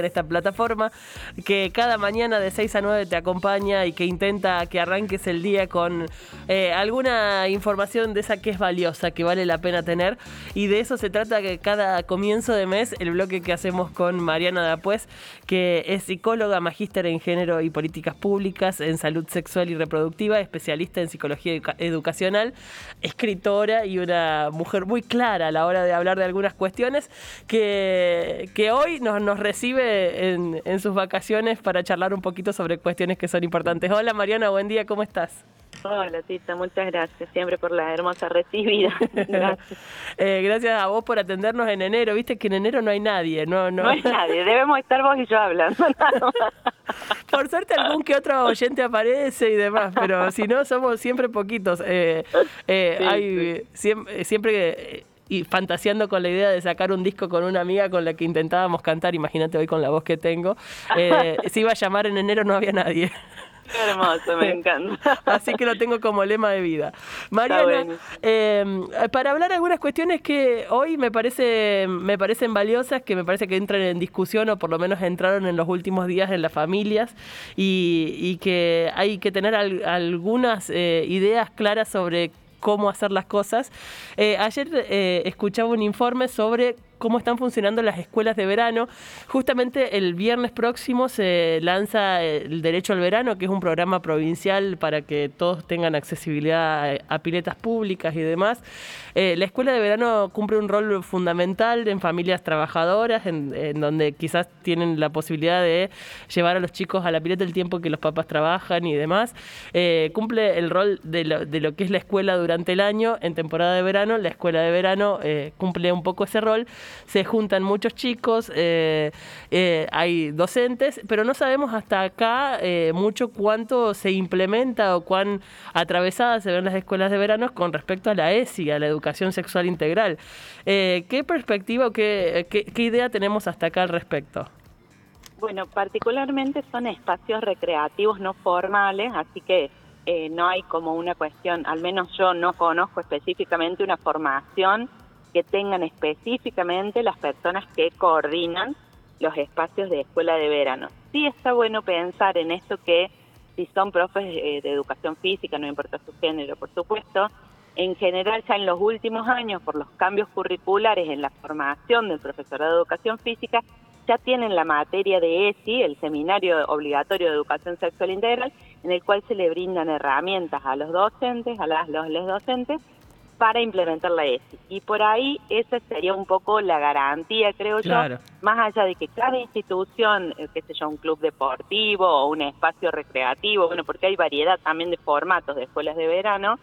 en esta plataforma, que cada mañana de 6 a 9 te acompaña y que intenta que arranques el día con eh, alguna información de esa que es valiosa, que vale la pena tener. Y de eso se trata que cada comienzo de mes, el bloque que hacemos con Mariana Dapuez, que es psicóloga, magíster en género y políticas públicas, en salud sexual y reproductiva, especialista en psicología educacional, escritora y una mujer muy clara a la hora de hablar de algunas cuestiones, que, que hoy nos, nos recibe en, en sus vacaciones para charlar un poquito sobre cuestiones que son importantes. Hola Mariana, buen día, ¿cómo estás? Hola Tita, muchas gracias siempre por la hermosa recibida. Gracias. Eh, gracias a vos por atendernos en enero. Viste que en enero no hay nadie. No, no. no hay nadie, debemos estar vos y yo hablando. por suerte algún que otro oyente aparece y demás, pero si no somos siempre poquitos. Eh, eh, hay siempre, siempre y fantaseando con la idea de sacar un disco con una amiga con la que intentábamos cantar, imagínate hoy con la voz que tengo, eh, se iba a llamar en enero no había nadie. Qué hermoso, me encanta. Así que lo tengo como lema de vida. Mariana, em, para hablar algunas cuestiones que hoy me, parece, me parecen valiosas, que me parece que entran en discusión o por lo menos entraron en los últimos días en las familias y, que hay que tener algunas eh, ideas claras sobre cómo hacer las cosas. Eh, ayer eh, escuchaba un informe sobre cómo están funcionando las escuelas de verano. Justamente el viernes próximo se lanza el Derecho al Verano, que es un programa provincial para que todos tengan accesibilidad a, piletas públicas y demás. Eh, la escuela de verano cumple un rol fundamental en familias trabajadoras, en, donde quizás tienen la posibilidad de llevar a los chicos a la pileta el tiempo que los papás trabajan y demás. Eh, cumple el rol de lo, que es la escuela durante el año. En temporada de verano, la escuela de verano eh, cumple un poco ese rol se juntan muchos chicos, eh, eh, hay docentes, pero no sabemos hasta acá eh, mucho cuánto se implementa o cuán atravesadas se ven las escuelas de verano con respecto a la ESI, a la educación sexual integral. ¿Qué perspectiva o qué, qué, idea tenemos hasta acá al respecto? Bueno, particularmente son espacios recreativos no formales, así que no hay como una cuestión, al menos yo no conozco específicamente una formación que tengan específicamente las personas que coordinan los espacios de escuela de verano. Sí está bueno pensar en esto que si son profes eh, de educación física, no importa su género, por supuesto, en general ya en los últimos años, por los cambios curriculares en la formación del profesorado de educación física, ya tienen la materia de ESI, el Seminario Obligatorio de Educación Sexual Integral, en el cual se le brindan herramientas a los docentes, a las los docentes, para implementar la ESI. Y por ahí esa sería un poco la garantía, creo yo, más allá de que cada institución, eh, qué sé yo, un club deportivo o un espacio recreativo, bueno, porque hay variedad también de formatos de escuelas de verano,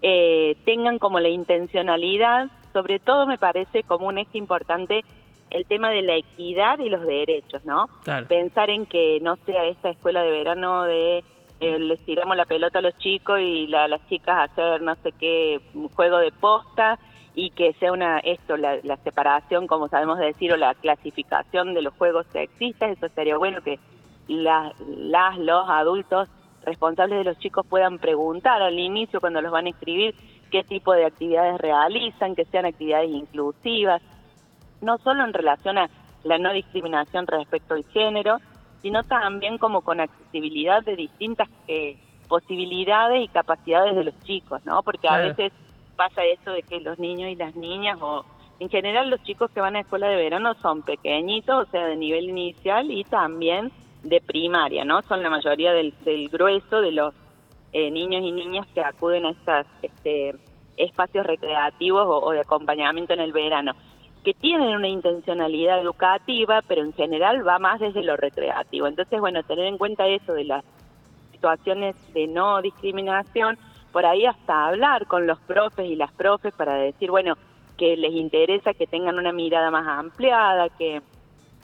eh, tengan como la intencionalidad, sobre todo me parece como un eje importante el tema de la equidad y los derechos, ¿no? Pensar en que no sea esta escuela de verano de eh, les tiramos la pelota a los chicos y la, las chicas hacer no sé qué juego de posta y que sea una esto la, separación como sabemos decir o la clasificación de los juegos sexistas. Eso sería bueno que las los adultos responsables de los chicos puedan preguntar al inicio cuando los van a escribir qué tipo de actividades realizan que sean actividades inclusivas no solo en relación a la no discriminación respecto al género sino también como con accesibilidad de distintas eh, posibilidades y capacidades de los chicos, ¿no? Porque a veces pasa eso de que los niños y las niñas, o en general los chicos que van a escuela de verano son pequeñitos, o sea, de nivel inicial y también de primaria, ¿no? Son la mayoría del, grueso de los eh, niños y niñas que acuden a estos este, espacios recreativos o de acompañamiento en el verano que tienen una intencionalidad educativa, pero en general va más desde lo recreativo. Entonces, bueno, tener en cuenta eso de las situaciones de no discriminación, por ahí hasta hablar con los profes y las profes para decir, bueno, que les interesa que tengan una mirada más ampliada, que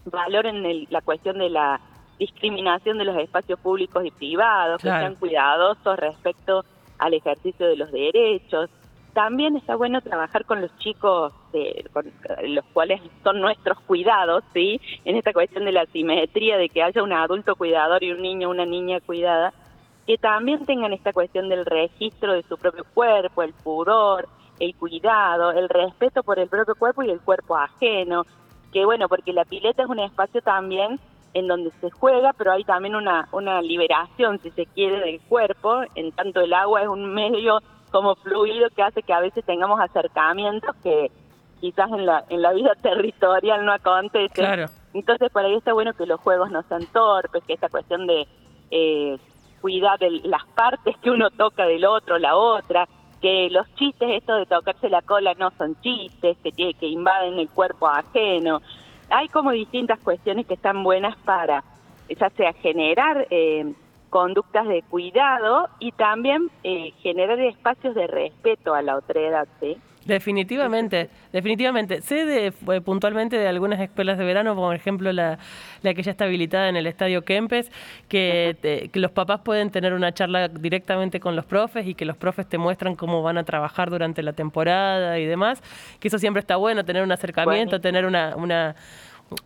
valoren la cuestión de la discriminación de los espacios públicos y privados, que sean cuidadosos respecto al ejercicio de los derechos, también está bueno trabajar con los chicos, de, con los cuales son nuestros cuidados, ¿sí? En esta cuestión de la simetría, de que haya un adulto cuidador y un niño, una niña cuidada, que también tengan esta cuestión del registro de su propio cuerpo, el pudor, el cuidado, el respeto por el propio cuerpo y el cuerpo ajeno, que bueno, porque la pileta es un espacio también en donde se juega, pero hay también una, una liberación, si se quiere, del cuerpo, en tanto el agua es un medio como fluido que hace que a veces tengamos acercamientos que quizás en la, en la vida territorial no acontece. Claro. Entonces por ahí está bueno que los juegos no sean torpes, que esta cuestión de eh, cuidar de las partes que uno toca del otro, la otra, que los chistes, esto de tocarse la cola no son chistes, que, que invaden el cuerpo ajeno. Hay como distintas cuestiones que están buenas para, ya sea generar eh, conductas de cuidado y también eh, generar espacios de respeto a la otra edad, ¿sí? Definitivamente, definitivamente. Sé de, eh, puntualmente de algunas escuelas de verano, por ejemplo la, la que ya está habilitada en el Estadio Kempes, que, que, los papás pueden tener una charla directamente con los profes y que los profes te muestran cómo van a trabajar durante la temporada y demás, que eso siempre está bueno, tener un acercamiento, tener una, una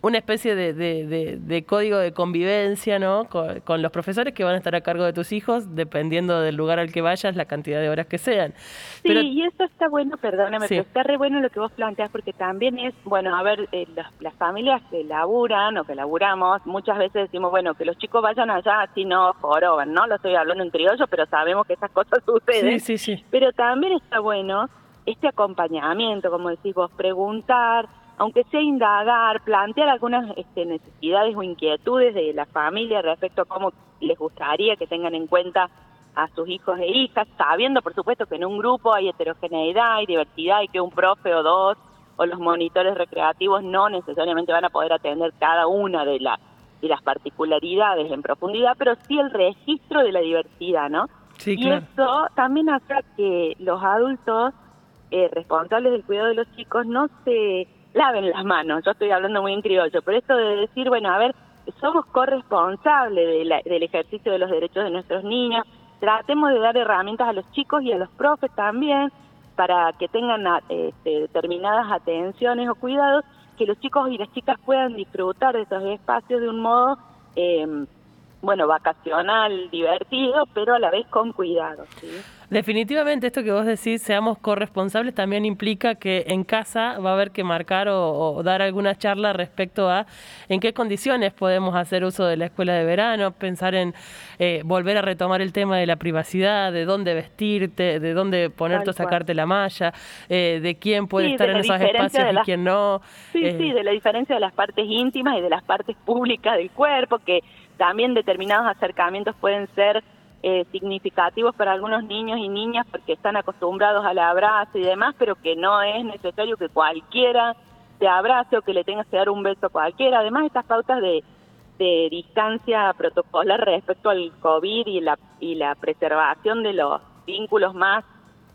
una especie de, de, código de convivencia ¿no? Con, los profesores que van a estar a cargo de tus hijos, dependiendo del lugar al que vayas, la cantidad de horas que sean. Sí, y eso está bueno, perdóname, pero está re bueno lo que vos planteas, porque también es, bueno, a ver, eh, las, familias que laburan o que laburamos, muchas veces decimos, bueno, que los chicos vayan allá, así no joroban, ¿no? Lo estoy hablando en criollo, pero sabemos que esas cosas suceden. Sí, sí, sí. Pero también está bueno este acompañamiento, como decís vos, preguntar, aunque sea indagar, plantear algunas este, necesidades o inquietudes de la familia respecto a cómo les gustaría que tengan en cuenta a sus hijos e hijas, sabiendo por supuesto que en un grupo hay heterogeneidad, hay diversidad y que un profe o dos o los monitores recreativos no necesariamente van a poder atender cada una de, las de las particularidades en profundidad, pero sí el registro de la diversidad, ¿no? Sí, y eso también hace que los adultos eh, responsables del cuidado de los chicos no se laven las manos, yo estoy hablando muy en criollo, pero esto de decir, bueno, a ver, somos corresponsables del ejercicio de los derechos de nuestros niños, tratemos de dar herramientas a los chicos y a los profes también para que tengan este, determinadas atenciones o cuidados, que los chicos y las chicas puedan disfrutar de esos espacios de un modo, eh, bueno, vacacional, divertido, pero a la vez con cuidado. ¿sí? Definitivamente esto que vos decís, seamos corresponsables, también implica que en casa va a haber que marcar o, dar alguna charla respecto a en qué condiciones podemos hacer uso de la escuela de verano, pensar en eh, volver a retomar el tema de la privacidad, de dónde vestirte, de dónde ponerte o sacarte la malla, eh, de quién puede estar en esos espacios y quién no. Sí, sí, eh, de la diferencia de las partes íntimas y de las partes públicas del cuerpo, que también determinados acercamientos pueden ser eh, significativos para algunos niños y niñas porque están acostumbrados al abrazo y demás, pero que no es necesario que cualquiera te abrace o que le tengas que dar un beso a cualquiera. Además, estas pautas de, de distancia protocolar respecto al COVID y la, y la preservación de los vínculos más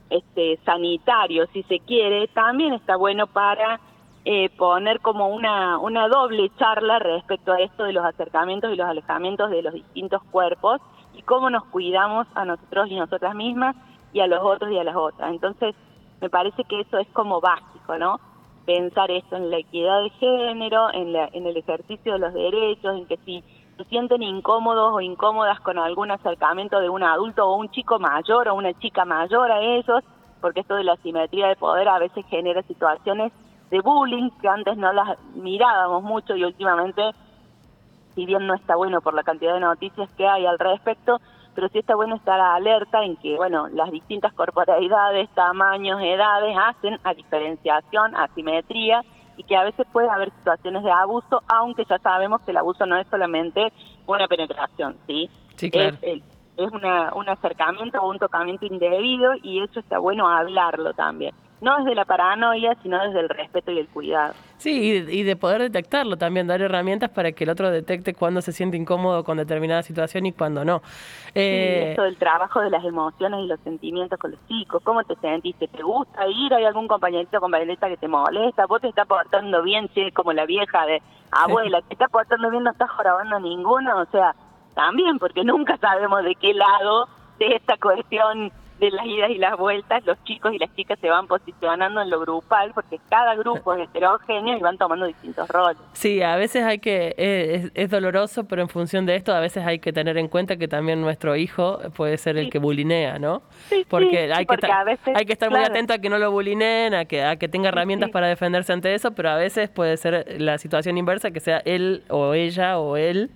este, sanitarios, si se quiere, también está bueno para eh, poner como una, una doble charla respecto a esto de los acercamientos y los alejamientos de los distintos cuerpos y cómo nos cuidamos a nosotros y nosotras mismas y a los otros y a las otras. Entonces, me parece que eso es como básico, ¿no? Pensar esto en la equidad de género, en, la, en el ejercicio de los derechos, en que si se sienten incómodos o incómodas con algún acercamiento de un adulto o un chico mayor o una chica mayor a ellos, porque esto de la simetría de poder a veces genera situaciones de bullying que antes no las mirábamos mucho y últimamente si bien no está bueno por la cantidad de noticias que hay al respecto, pero sí está bueno estar alerta en que, bueno, las distintas corporalidades, tamaños, edades hacen a diferenciación, asimetría, y que a veces puede haber situaciones de abuso, aunque ya sabemos que el abuso no es solamente una penetración, ¿sí? Sí, claro. Es, es una, un acercamiento o un tocamiento indebido y eso está bueno hablarlo también no desde la paranoia, sino desde el respeto y el cuidado. Sí, y, de poder detectarlo también, dar herramientas para que el otro detecte cuándo se siente incómodo con determinada situación y cuándo no. Eh, esto del trabajo de las emociones y los sentimientos con los chicos, ¿cómo te sentiste? ¿Te gusta ir? ¿Hay algún compañerito o compañerita que te molesta? ¿Vos te estás portando bien, si como la vieja de abuela? ¿Te estás portando bien? ¿No estás jorobando ninguno? O sea, también, porque nunca sabemos de qué lado de esta cuestión de las idas y las vueltas, los chicos y las chicas se van posicionando en lo grupal, porque cada grupo es heterogéneo y van tomando distintos roles. Sí, a veces hay que, es, doloroso, pero en función de esto, a veces hay que tener en cuenta que también nuestro hijo puede ser el que bulinea, ¿no? Sí, porque, hay, que veces, hay que estar muy atento a que no lo bulineen, a que, a que tenga herramientas para defenderse ante eso, pero a veces puede ser la situación inversa, que sea él o ella o él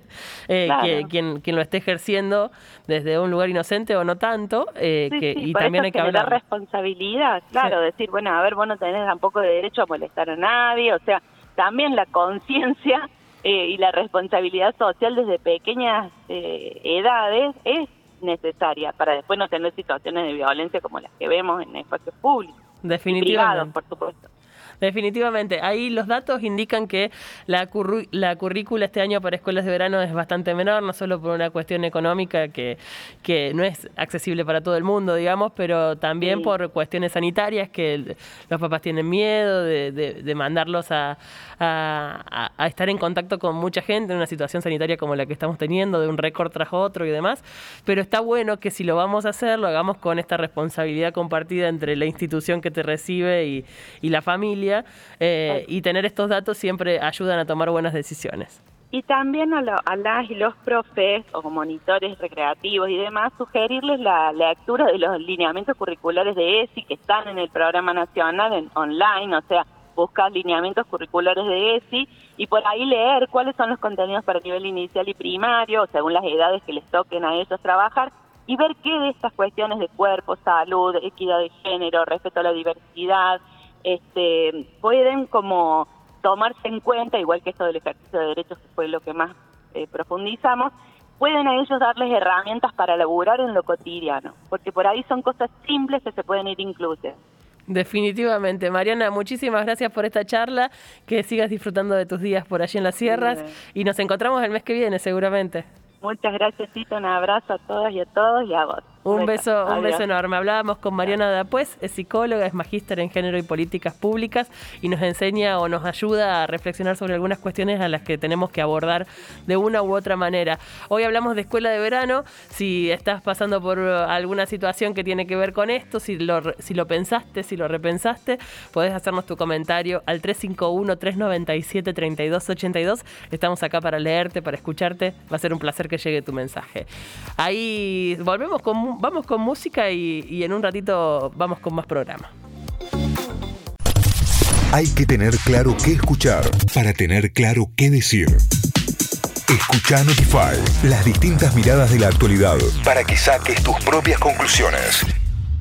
eh, quien, quien lo esté ejerciendo desde un lugar inocente o no tanto, eh, que, y también hay que hablar. responsabilidad, claro, decir, bueno, a ver, vos no tenés tampoco derecho a molestar a nadie, o sea, también la conciencia eh, y la responsabilidad social desde pequeñas eh, edades es necesaria para después no tener situaciones de violencia como las que vemos en espacios públicos. Definitivamente. por supuesto. Definitivamente. Ahí los datos indican que la, la currícula este año para escuelas de verano es bastante menor, no solo por una cuestión económica que, que no es accesible para todo el mundo, digamos, pero también por cuestiones sanitarias que los papás tienen miedo de, de, mandarlos a, a, a, estar en contacto con mucha gente en una situación sanitaria como la que estamos teniendo, de un récord tras otro y demás. Pero está bueno que si lo vamos a hacer, lo hagamos con esta responsabilidad compartida entre la institución que te recibe y, y la familia eh, y tener estos datos siempre ayudan a tomar buenas decisiones. Y también a, las y los profes o monitores recreativos y demás, sugerirles la lectura de los lineamientos curriculares de ESI que están en el programa nacional en online, o sea, buscar lineamientos curriculares de ESI y por ahí leer cuáles son los contenidos para nivel inicial y primario, según las edades que les toquen a ellos trabajar, y ver qué de estas cuestiones de cuerpo, salud, equidad de género, respeto a la diversidad, este, pueden como tomarse en cuenta, igual que esto del ejercicio de derechos que fue lo que más eh, profundizamos, pueden a ellos darles herramientas para laburar en lo cotidiano, porque por ahí son cosas simples que se pueden ir incluso. Definitivamente. Mariana, muchísimas gracias por esta charla, que sigas disfrutando de tus días por allí en las sierras y nos encontramos el mes que viene seguramente. Muchas gracias, Tito. Un abrazo a todas y a todos y a vos. Un beso, un beso enorme. Hablábamos con Mariana Dapuez, es psicóloga, es magíster en género y políticas públicas y nos enseña o nos ayuda a reflexionar sobre algunas cuestiones a las que tenemos que abordar de una u otra manera. Hoy hablamos de escuela de verano. Si estás pasando por alguna situación que tiene que ver con esto, si lo, si lo pensaste, si lo repensaste, podés hacernos tu comentario al 351-397-3282. Estamos acá para leerte, para escucharte. Va a ser un placer que llegue tu mensaje. Ahí volvemos con vamos con música y, en un ratito vamos con más programa. Hay que tener claro qué escuchar para tener claro qué decir. Escucha Notify, las distintas miradas de la actualidad para que saques tus propias conclusiones.